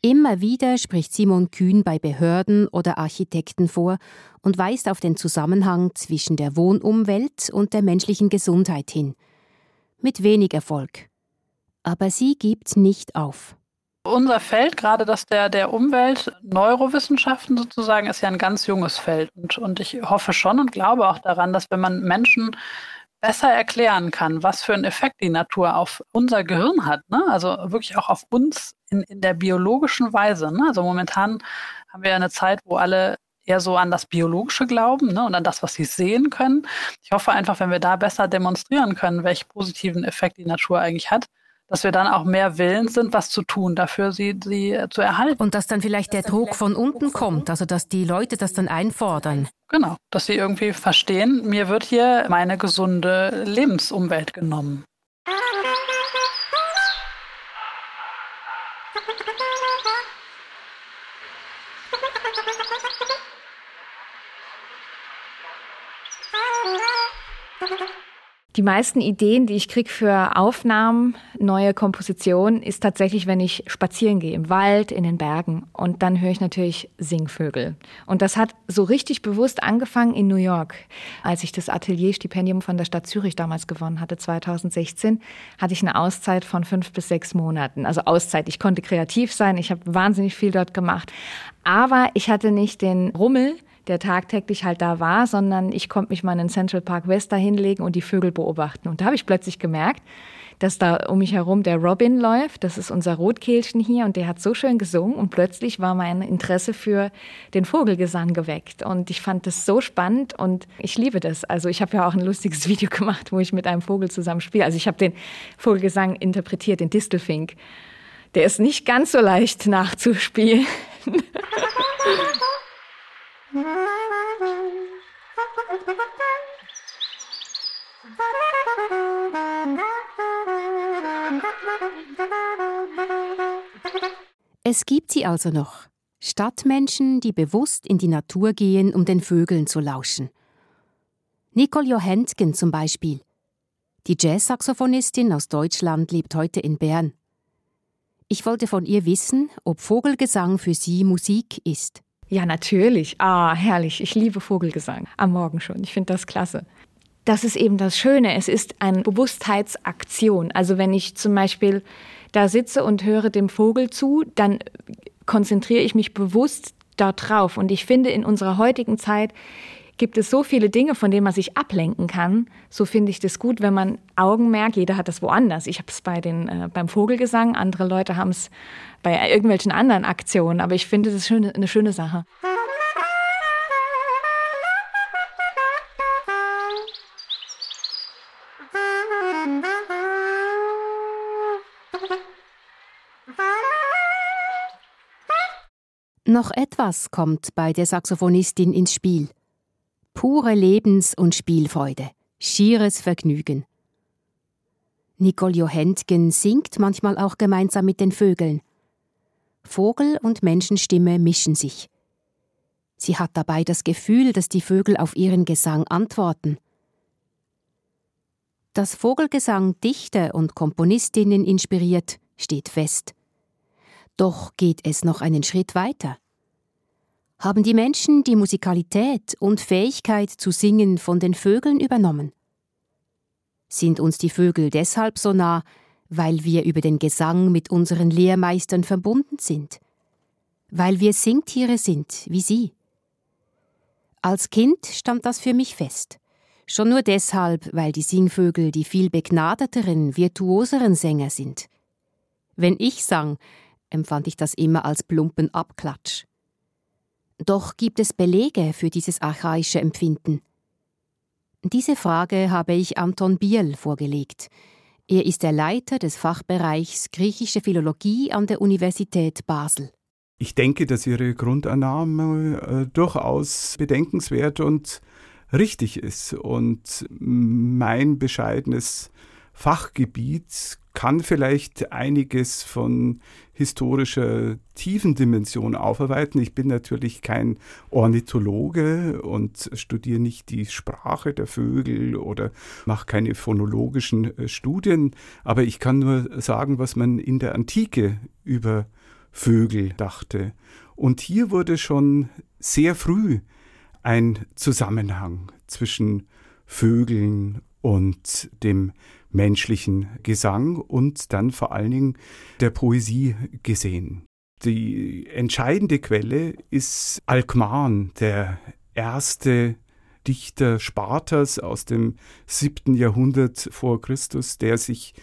[SPEAKER 3] Immer wieder spricht Simon Kühn bei Behörden oder Architekten vor und weist auf den Zusammenhang zwischen der Wohnumwelt und der menschlichen Gesundheit hin. Mit wenig Erfolg. Aber sie gibt nicht auf.
[SPEAKER 7] Unser Feld, gerade das der, der Umwelt-Neurowissenschaften sozusagen, ist ja ein ganz junges Feld. Und, und ich hoffe schon und glaube auch daran, dass wenn man Menschen besser erklären kann, was für einen Effekt die Natur auf unser Gehirn hat, ne? also wirklich auch auf uns in, in der biologischen Weise. Ne? Also momentan haben wir eine Zeit, wo alle eher so an das Biologische glauben ne, und an das, was sie sehen können. Ich hoffe einfach, wenn wir da besser demonstrieren können, welchen positiven Effekt die Natur eigentlich hat, dass wir dann auch mehr willens sind, was zu tun, dafür sie, sie zu erhalten.
[SPEAKER 3] Und dass dann vielleicht der Druck von unten kommt, also dass die Leute das dann einfordern.
[SPEAKER 7] Genau, dass sie irgendwie verstehen, mir wird hier meine gesunde Lebensumwelt genommen. [LAUGHS]
[SPEAKER 8] Die meisten Ideen, die ich kriege für Aufnahmen, neue Kompositionen, ist tatsächlich, wenn ich spazieren gehe, im Wald, in den Bergen. Und dann höre ich natürlich Singvögel. Und das hat so richtig bewusst angefangen in New York. Als ich das Atelierstipendium von der Stadt Zürich damals gewonnen hatte, 2016, hatte ich eine Auszeit von fünf bis sechs Monaten. Also Auszeit. Ich konnte kreativ sein. Ich habe wahnsinnig viel dort gemacht. Aber ich hatte nicht den Rummel, der tagtäglich halt da war, sondern ich konnte mich mal in Central Park West da hinlegen und die Vögel beobachten. Und da habe ich plötzlich gemerkt, dass da um mich herum der Robin läuft. Das ist unser Rotkehlchen hier und der hat so schön gesungen und plötzlich war mein Interesse für den Vogelgesang geweckt und ich fand das so spannend und ich liebe das. Also ich habe ja auch ein lustiges [LAUGHS] Video gemacht, wo ich mit einem Vogel zusammen spiele. Also ich habe den Vogelgesang interpretiert, den Distelfink. Der ist nicht ganz so leicht nachzuspielen. [LAUGHS]
[SPEAKER 3] Es gibt sie also noch. Stadtmenschen, die bewusst in die Natur gehen, um den Vögeln zu lauschen. Nicole Johentgen zum Beispiel. Die Jazzsaxophonistin aus Deutschland lebt heute in Bern. Ich wollte von ihr wissen, ob Vogelgesang für sie Musik ist.
[SPEAKER 8] Ja, natürlich. Ah, herrlich. Ich liebe Vogelgesang. Am Morgen schon. Ich finde das klasse. Das ist eben das Schöne. Es ist eine Bewusstheitsaktion. Also wenn ich zum Beispiel da sitze und höre dem Vogel zu, dann konzentriere ich mich bewusst darauf. Und ich finde, in unserer heutigen Zeit gibt es so viele Dinge, von denen man sich ablenken kann. So finde ich das gut, wenn man Augenmerk, jeder hat das woanders. Ich habe es bei äh, beim Vogelgesang, andere Leute haben es bei irgendwelchen anderen Aktionen. Aber ich finde das schöne, eine schöne Sache.
[SPEAKER 3] Noch etwas kommt bei der Saxophonistin ins Spiel. Pure Lebens- und Spielfreude, schieres Vergnügen. Nicole Johentgen singt manchmal auch gemeinsam mit den Vögeln. Vogel und Menschenstimme mischen sich. Sie hat dabei das Gefühl, dass die Vögel auf ihren Gesang antworten. Dass Vogelgesang Dichter und Komponistinnen inspiriert, steht fest. Doch geht es noch einen Schritt weiter haben die Menschen die Musikalität und Fähigkeit zu singen von den Vögeln übernommen. Sind uns die Vögel deshalb so nah, weil wir über den Gesang mit unseren Lehrmeistern verbunden sind, weil wir Singtiere sind wie sie. Als Kind stand das für mich fest. Schon nur deshalb, weil die Singvögel die viel begnadeteren, virtuoseren Sänger sind. Wenn ich sang, empfand ich das immer als plumpen Abklatsch. Doch gibt es Belege für dieses archaische Empfinden? Diese Frage habe ich Anton Biel vorgelegt. Er ist der Leiter des Fachbereichs griechische Philologie an der Universität Basel.
[SPEAKER 9] Ich denke, dass Ihre Grundannahme äh, durchaus bedenkenswert und richtig ist. Und mein bescheidenes Fachgebiet kann vielleicht einiges von historischer Tiefendimension aufarbeiten. Ich bin natürlich kein Ornithologe und studiere nicht die Sprache der Vögel oder mache keine phonologischen äh, Studien, aber ich kann nur sagen, was man in der Antike über Vögel dachte. Und hier wurde schon sehr früh ein Zusammenhang zwischen Vögeln und dem menschlichen Gesang und dann vor allen Dingen der Poesie gesehen. Die entscheidende Quelle ist Alkmaar, der erste Dichter Spartas aus dem siebten Jahrhundert vor Christus, der sich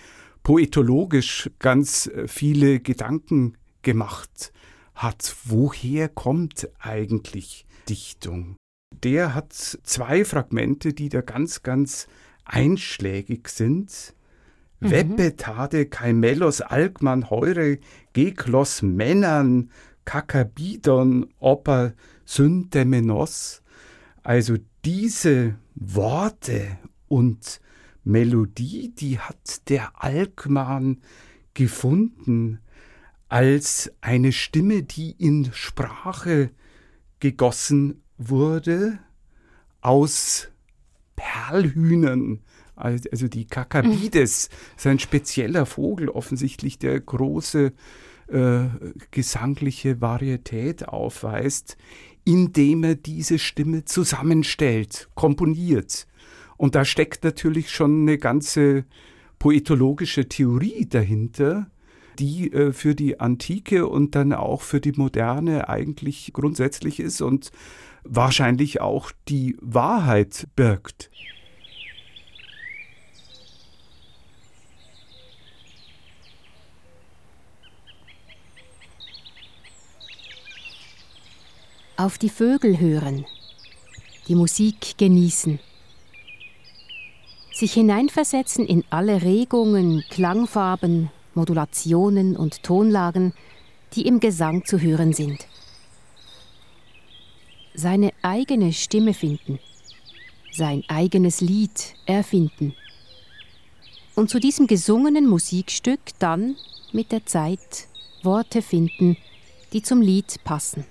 [SPEAKER 9] poetologisch ganz viele Gedanken gemacht hat. Woher kommt eigentlich Dichtung? Der hat zwei Fragmente, die da ganz, ganz einschlägig sind. Mhm. Weppetade Kaimelos Alkman Heure Geklos Männern Kakabidon Opa Syntemenos. Also diese Worte und Melodie, die hat der Alkman gefunden als eine Stimme, die in Sprache gegossen wurde aus Perlhühnern, also die Kakabides, ist ein spezieller Vogel, offensichtlich der große äh, gesangliche Varietät aufweist, indem er diese Stimme zusammenstellt, komponiert. Und da steckt natürlich schon eine ganze poetologische Theorie dahinter, die äh, für die Antike und dann auch für die Moderne eigentlich grundsätzlich ist und wahrscheinlich auch die Wahrheit birgt.
[SPEAKER 3] Auf die Vögel hören, die Musik genießen, sich hineinversetzen in alle Regungen, Klangfarben, Modulationen und Tonlagen, die im Gesang zu hören sind. Seine eigene Stimme finden, sein eigenes Lied erfinden. Und zu diesem gesungenen Musikstück dann mit der Zeit Worte finden, die zum Lied passen.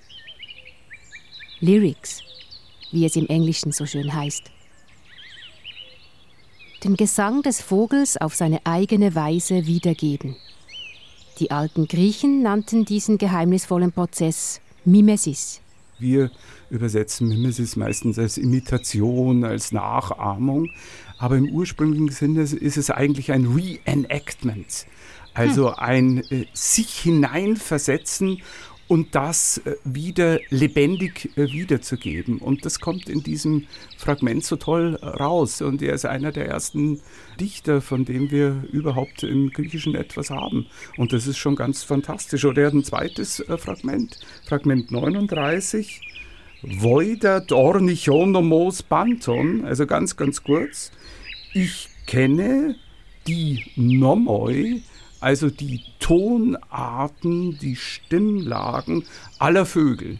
[SPEAKER 3] Lyrics, wie es im Englischen so schön heißt. Den Gesang des Vogels auf seine eigene Weise wiedergeben. Die alten Griechen nannten diesen geheimnisvollen Prozess Mimesis.
[SPEAKER 9] Wir übersetzen Mimesis meistens als Imitation, als Nachahmung, aber im ursprünglichen Sinne ist es eigentlich ein Reenactment, also hm. ein äh, sich hineinversetzen und das äh, wieder lebendig äh, wiederzugeben. Und das kommt in diesem Fragment so toll äh, raus. Und er ist einer der ersten Dichter, von dem wir überhaupt im Griechischen etwas haben. Und das ist schon ganz fantastisch. Oder er hat ein zweites Fragment, Fragment 39. Voida dornichonomos banton, also ganz, ganz kurz. Ich kenne die Nomoi, also die Tonarten, die Stimmlagen aller Vögel.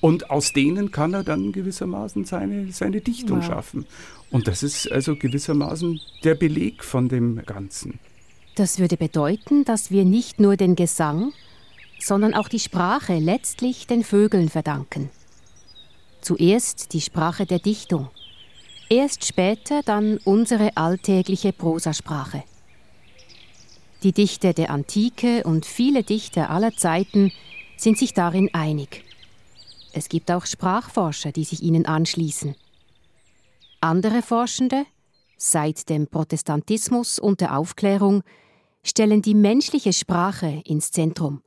[SPEAKER 9] Und aus denen kann er dann gewissermaßen seine, seine Dichtung wow. schaffen. Und das ist also gewissermaßen der Beleg von dem Ganzen.
[SPEAKER 3] Das würde bedeuten, dass wir nicht nur den Gesang, sondern auch die Sprache letztlich den Vögeln verdanken. Zuerst die Sprache der Dichtung, erst später dann unsere alltägliche Prosasprache. Die Dichter der Antike und viele Dichter aller Zeiten sind sich darin einig. Es gibt auch Sprachforscher, die sich ihnen anschließen. Andere Forschende, seit dem Protestantismus und der Aufklärung, stellen die menschliche Sprache ins Zentrum.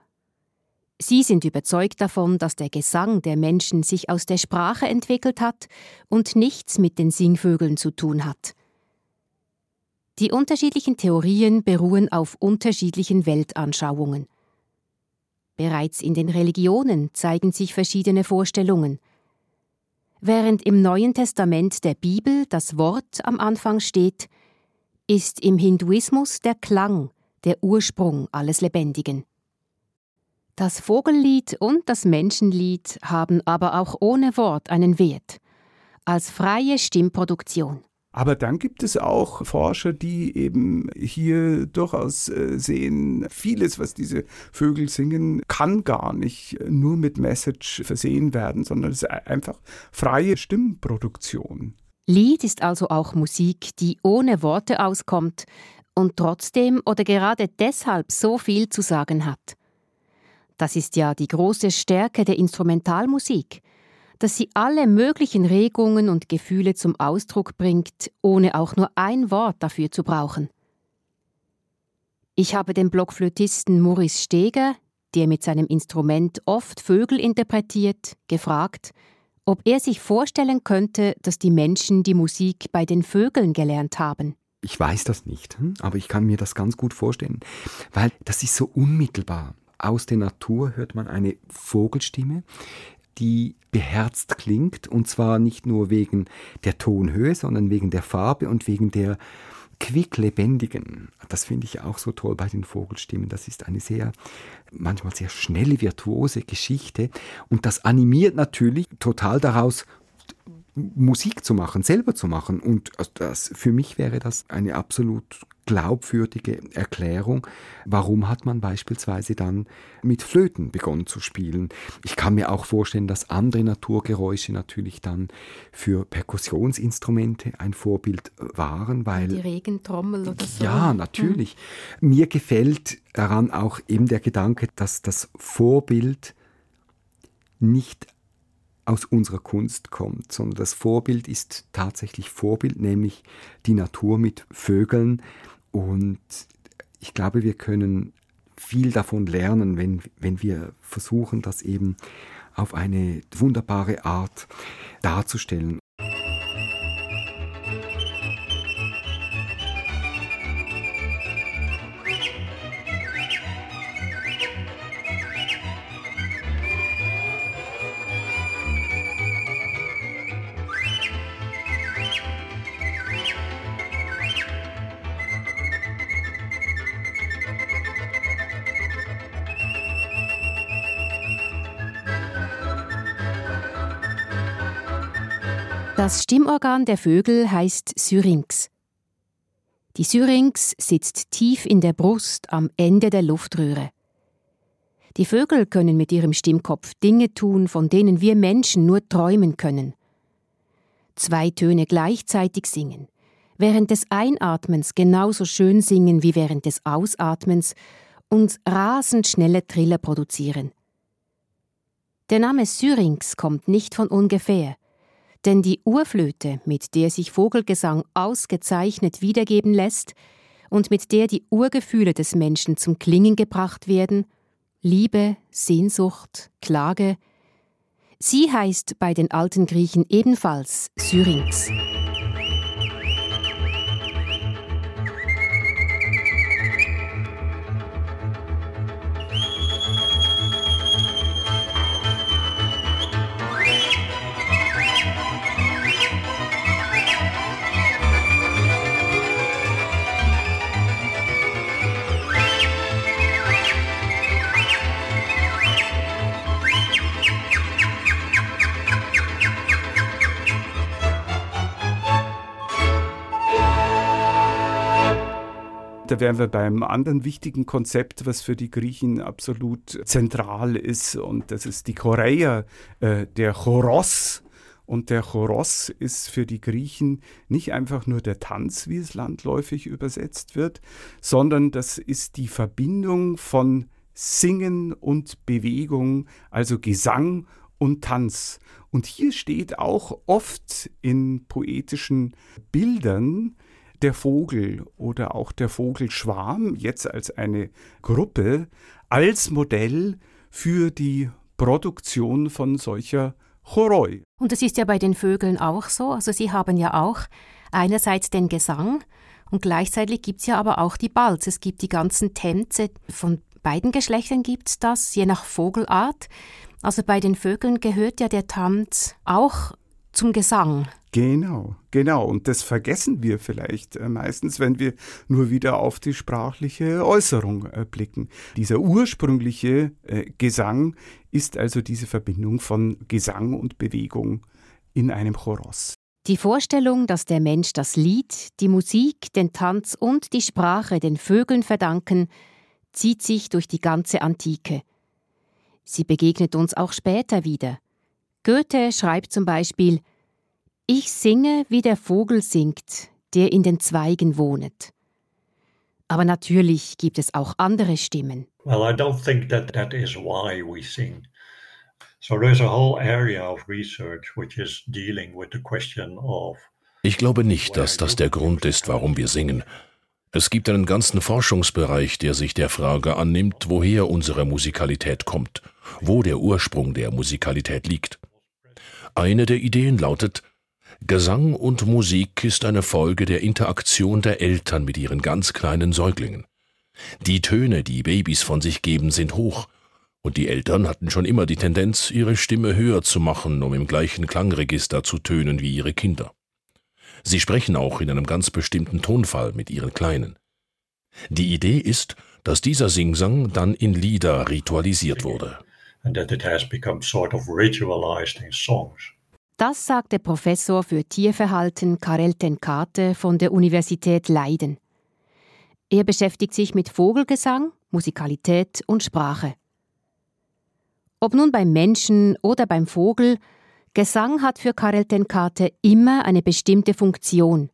[SPEAKER 3] Sie sind überzeugt davon, dass der Gesang der Menschen sich aus der Sprache entwickelt hat und nichts mit den Singvögeln zu tun hat. Die unterschiedlichen Theorien beruhen auf unterschiedlichen Weltanschauungen. Bereits in den Religionen zeigen sich verschiedene Vorstellungen. Während im Neuen Testament der Bibel das Wort am Anfang steht, ist im Hinduismus der Klang der Ursprung alles Lebendigen. Das Vogellied und das Menschenlied haben aber auch ohne Wort einen Wert, als freie Stimmproduktion.
[SPEAKER 9] Aber dann gibt es auch Forscher, die eben hier durchaus äh, sehen, vieles, was diese Vögel singen, kann gar nicht nur mit Message versehen werden, sondern es ist einfach freie Stimmproduktion.
[SPEAKER 3] Lied ist also auch Musik, die ohne Worte auskommt und trotzdem oder gerade deshalb so viel zu sagen hat. Das ist ja die große Stärke der Instrumentalmusik dass sie alle möglichen Regungen und Gefühle zum Ausdruck bringt, ohne auch nur ein Wort dafür zu brauchen. Ich habe den Blockflötisten Maurice Steger, der mit seinem Instrument oft Vögel interpretiert, gefragt, ob er sich vorstellen könnte, dass die Menschen die Musik bei den Vögeln gelernt haben.
[SPEAKER 5] Ich weiß das nicht, hm, aber ich kann mir das ganz gut vorstellen, weil das ist so unmittelbar. Aus der Natur hört man eine Vogelstimme, die beherzt klingt und zwar nicht nur wegen der Tonhöhe, sondern wegen der Farbe und wegen der quicklebendigen. Das finde ich auch so toll bei den Vogelstimmen. Das ist eine sehr, manchmal sehr schnelle, virtuose Geschichte und das animiert natürlich total daraus, Musik zu machen, selber zu machen. Und das, für mich wäre das eine absolut glaubwürdige Erklärung, warum hat man beispielsweise dann mit Flöten begonnen zu spielen. Ich kann mir auch vorstellen, dass andere Naturgeräusche natürlich dann für Perkussionsinstrumente ein Vorbild waren, weil
[SPEAKER 3] die Regentrommel oder so.
[SPEAKER 5] Ja, natürlich. Hm. Mir gefällt daran auch eben der Gedanke, dass das Vorbild nicht aus unserer Kunst kommt, sondern das Vorbild ist tatsächlich Vorbild, nämlich die Natur mit Vögeln. Und ich glaube, wir können viel davon lernen, wenn, wenn wir versuchen, das eben auf eine wunderbare Art darzustellen.
[SPEAKER 3] Das Stimmorgan der Vögel heißt Syrinx. Die Syrinx sitzt tief in der Brust am Ende der Luftröhre. Die Vögel können mit ihrem Stimmkopf Dinge tun, von denen wir Menschen nur träumen können. Zwei Töne gleichzeitig singen, während des Einatmens genauso schön singen wie während des Ausatmens und rasend schnelle Triller produzieren. Der Name Syrinx kommt nicht von ungefähr, denn die Urflöte, mit der sich Vogelgesang ausgezeichnet wiedergeben lässt und mit der die Urgefühle des Menschen zum Klingen gebracht werden, Liebe, Sehnsucht, Klage, sie heißt bei den alten Griechen ebenfalls Syrinx.
[SPEAKER 9] Da wären wir beim anderen wichtigen Konzept, was für die Griechen absolut zentral ist, und das ist die Choreia, äh, der Choros. Und der Choros ist für die Griechen nicht einfach nur der Tanz, wie es landläufig übersetzt wird, sondern das ist die Verbindung von Singen und Bewegung, also Gesang und Tanz. Und hier steht auch oft in poetischen Bildern der Vogel oder auch der Vogelschwarm jetzt als eine Gruppe als Modell für die Produktion von solcher Choroi.
[SPEAKER 3] Und das ist ja bei den Vögeln auch so. Also sie haben ja auch einerseits den Gesang und gleichzeitig gibt es ja aber auch die Balz. Es gibt die ganzen Tänze von beiden Geschlechtern gibt es das, je nach Vogelart. Also bei den Vögeln gehört ja der Tanz auch zum Gesang.
[SPEAKER 9] Genau, genau. Und das vergessen wir vielleicht äh, meistens, wenn wir nur wieder auf die sprachliche Äußerung äh, blicken. Dieser ursprüngliche äh, Gesang ist also diese Verbindung von Gesang und Bewegung in einem Choros.
[SPEAKER 3] Die Vorstellung, dass der Mensch das Lied, die Musik, den Tanz und die Sprache den Vögeln verdanken, zieht sich durch die ganze Antike. Sie begegnet uns auch später wieder. Goethe schreibt zum Beispiel ich singe, wie der Vogel singt, der in den Zweigen wohnet. Aber natürlich gibt es auch andere Stimmen.
[SPEAKER 10] Well, I don't think that that is why we sing. So there's a whole area of research which is dealing with the question of
[SPEAKER 11] ich glaube nicht, dass das der Grund ist, warum wir singen. Es gibt einen ganzen Forschungsbereich, der sich der Frage annimmt, woher unsere Musikalität kommt, wo der Ursprung der Musikalität liegt. Eine der Ideen lautet, Gesang und Musik ist eine Folge der Interaktion der Eltern mit ihren ganz kleinen Säuglingen. Die Töne, die Babys von sich geben, sind hoch, und die Eltern hatten schon immer die Tendenz, ihre Stimme höher zu machen, um im gleichen Klangregister zu tönen wie ihre Kinder. Sie sprechen auch in einem ganz bestimmten Tonfall mit ihren Kleinen. Die Idee ist, dass dieser Singsang dann in Lieder ritualisiert wurde. And that it has become sort of ritualized
[SPEAKER 3] in songs. Das sagt der Professor für Tierverhalten Karel Tenkate von der Universität Leiden. Er beschäftigt sich mit Vogelgesang, Musikalität und Sprache. Ob nun beim Menschen oder beim Vogel, Gesang hat für Karel Tenkate immer eine bestimmte Funktion.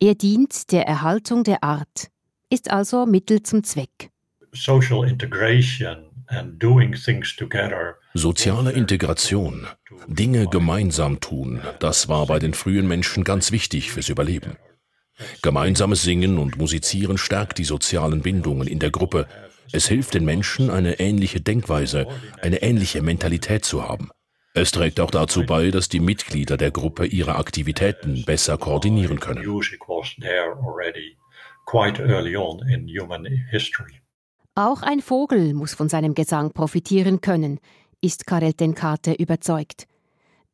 [SPEAKER 3] Er dient der Erhaltung der Art, ist also Mittel zum Zweck.
[SPEAKER 10] Social integration
[SPEAKER 11] Soziale Integration, Dinge gemeinsam tun, das war bei den frühen Menschen ganz wichtig fürs Überleben. Gemeinsames Singen und Musizieren stärkt die sozialen Bindungen in der Gruppe. Es hilft den Menschen, eine ähnliche Denkweise, eine ähnliche Mentalität zu haben. Es trägt auch dazu bei, dass die Mitglieder der Gruppe ihre Aktivitäten besser koordinieren können.
[SPEAKER 3] Auch ein Vogel muss von seinem Gesang profitieren können, ist Karel Tenkate überzeugt.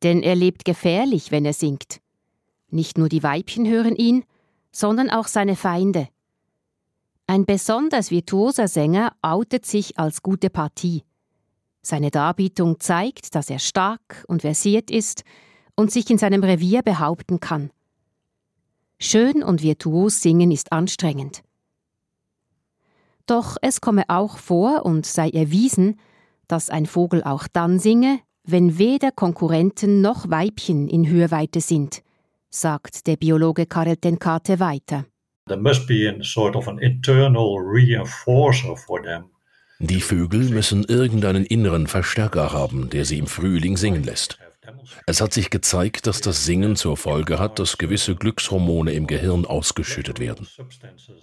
[SPEAKER 3] Denn er lebt gefährlich, wenn er singt. Nicht nur die Weibchen hören ihn, sondern auch seine Feinde. Ein besonders virtuoser Sänger outet sich als gute Partie. Seine Darbietung zeigt, dass er stark und versiert ist und sich in seinem Revier behaupten kann. Schön und virtuos singen ist anstrengend. Doch es komme auch vor und sei erwiesen, dass ein Vogel auch dann singe, wenn weder Konkurrenten noch Weibchen in Hörweite sind, sagt der Biologe Karel Tenkate weiter.
[SPEAKER 11] Die Vögel müssen irgendeinen inneren Verstärker haben, der sie im Frühling singen lässt. Es hat sich gezeigt, dass das Singen zur Folge hat, dass gewisse Glückshormone im Gehirn ausgeschüttet werden.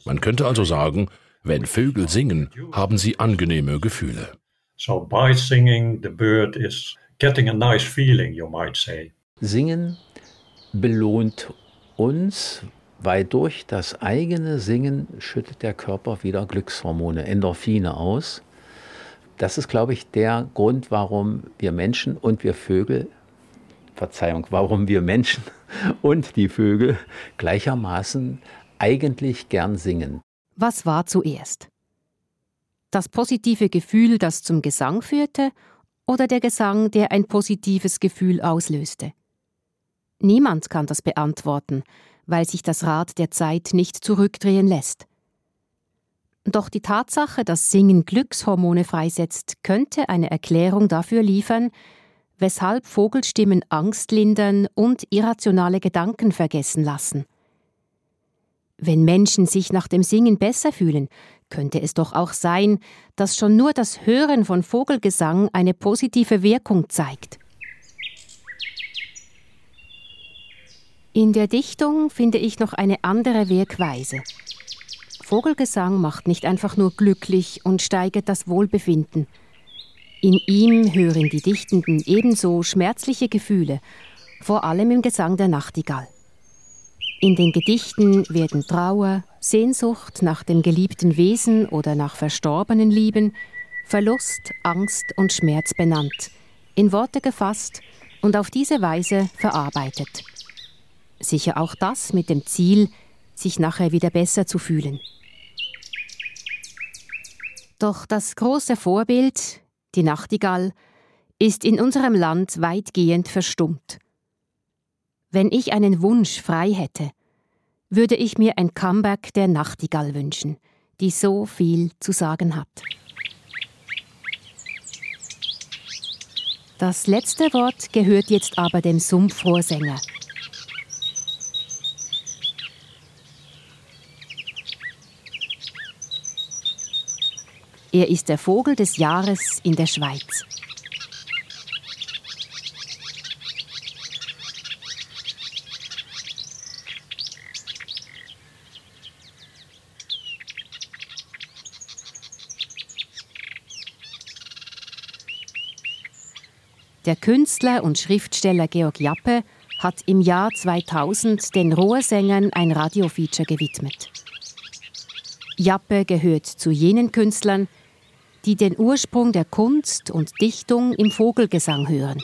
[SPEAKER 11] Man könnte also sagen, wenn Vögel singen, haben sie angenehme Gefühle.
[SPEAKER 10] So by singing, the bird is getting a nice feeling, you might say.
[SPEAKER 4] Singen belohnt uns, weil durch das eigene Singen schüttet der Körper wieder Glückshormone, Endorphine aus. Das ist, glaube ich, der Grund, warum wir Menschen und wir Vögel, Verzeihung, warum wir Menschen [LAUGHS] und die Vögel gleichermaßen eigentlich gern singen.
[SPEAKER 3] Was war zuerst? Das positive Gefühl, das zum Gesang führte, oder der Gesang, der ein positives Gefühl auslöste? Niemand kann das beantworten, weil sich das Rad der Zeit nicht zurückdrehen lässt. Doch die Tatsache, dass Singen Glückshormone freisetzt, könnte eine Erklärung dafür liefern, weshalb Vogelstimmen Angst lindern und irrationale Gedanken vergessen lassen. Wenn Menschen sich nach dem Singen besser fühlen, könnte es doch auch sein, dass schon nur das Hören von Vogelgesang eine positive Wirkung zeigt. In der Dichtung finde ich noch eine andere Wirkweise. Vogelgesang macht nicht einfach nur glücklich und steigert das Wohlbefinden. In ihm hören die Dichtenden ebenso schmerzliche Gefühle, vor allem im Gesang der Nachtigall. In den Gedichten werden Trauer, Sehnsucht nach dem geliebten Wesen oder nach verstorbenen Lieben, Verlust, Angst und Schmerz benannt, in Worte gefasst und auf diese Weise verarbeitet. Sicher auch das mit dem Ziel, sich nachher wieder besser zu fühlen. Doch das große Vorbild, die Nachtigall, ist in unserem Land weitgehend verstummt. Wenn ich einen Wunsch frei hätte, würde ich mir ein Comeback der Nachtigall wünschen, die so viel zu sagen hat. Das letzte Wort gehört jetzt aber dem Sumpfrohrsänger, Er ist der Vogel des Jahres in der Schweiz. Der Künstler und Schriftsteller Georg Jappe hat im Jahr 2000 den Rohrsängern ein Radiofeature gewidmet. Jappe gehört zu jenen Künstlern, die den Ursprung der Kunst und Dichtung im Vogelgesang hören.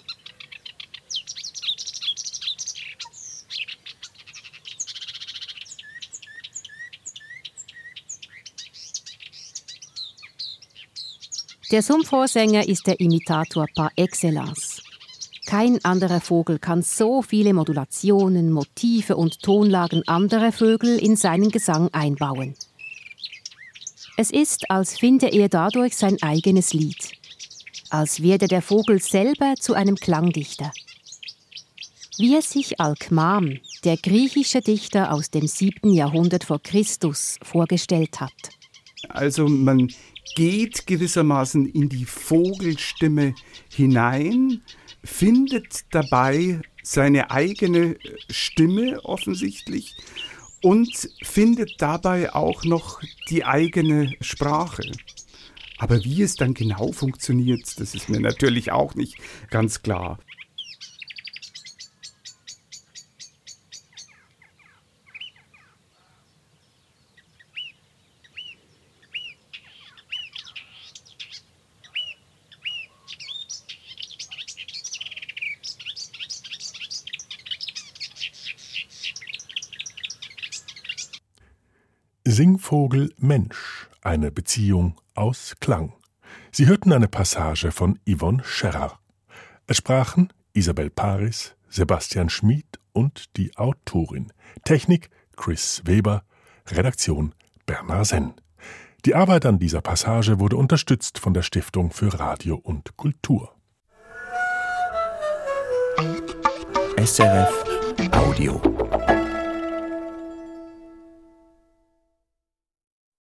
[SPEAKER 3] Der Sumpfrohrsänger ist der Imitator par excellence. Kein anderer Vogel kann so viele Modulationen, Motive und Tonlagen anderer Vögel in seinen Gesang einbauen. Es ist, als finde er dadurch sein eigenes Lied, als werde der Vogel selber zu einem Klangdichter. Wie es sich Alkmam, der griechische Dichter aus dem 7. Jahrhundert vor Christus, vorgestellt hat.
[SPEAKER 9] Also man geht gewissermaßen in die Vogelstimme hinein, findet dabei seine eigene Stimme offensichtlich und findet dabei auch noch die eigene Sprache. Aber wie es dann genau funktioniert, das ist mir natürlich auch nicht ganz klar.
[SPEAKER 2] Singvogel Mensch, eine Beziehung aus Klang. Sie hörten eine Passage von Yvonne Scherrer. Es sprachen Isabel Paris, Sebastian Schmid und die Autorin. Technik Chris Weber, Redaktion Bernard Senn. Die Arbeit an dieser Passage wurde unterstützt von der Stiftung für Radio und Kultur.
[SPEAKER 12] SRF Audio.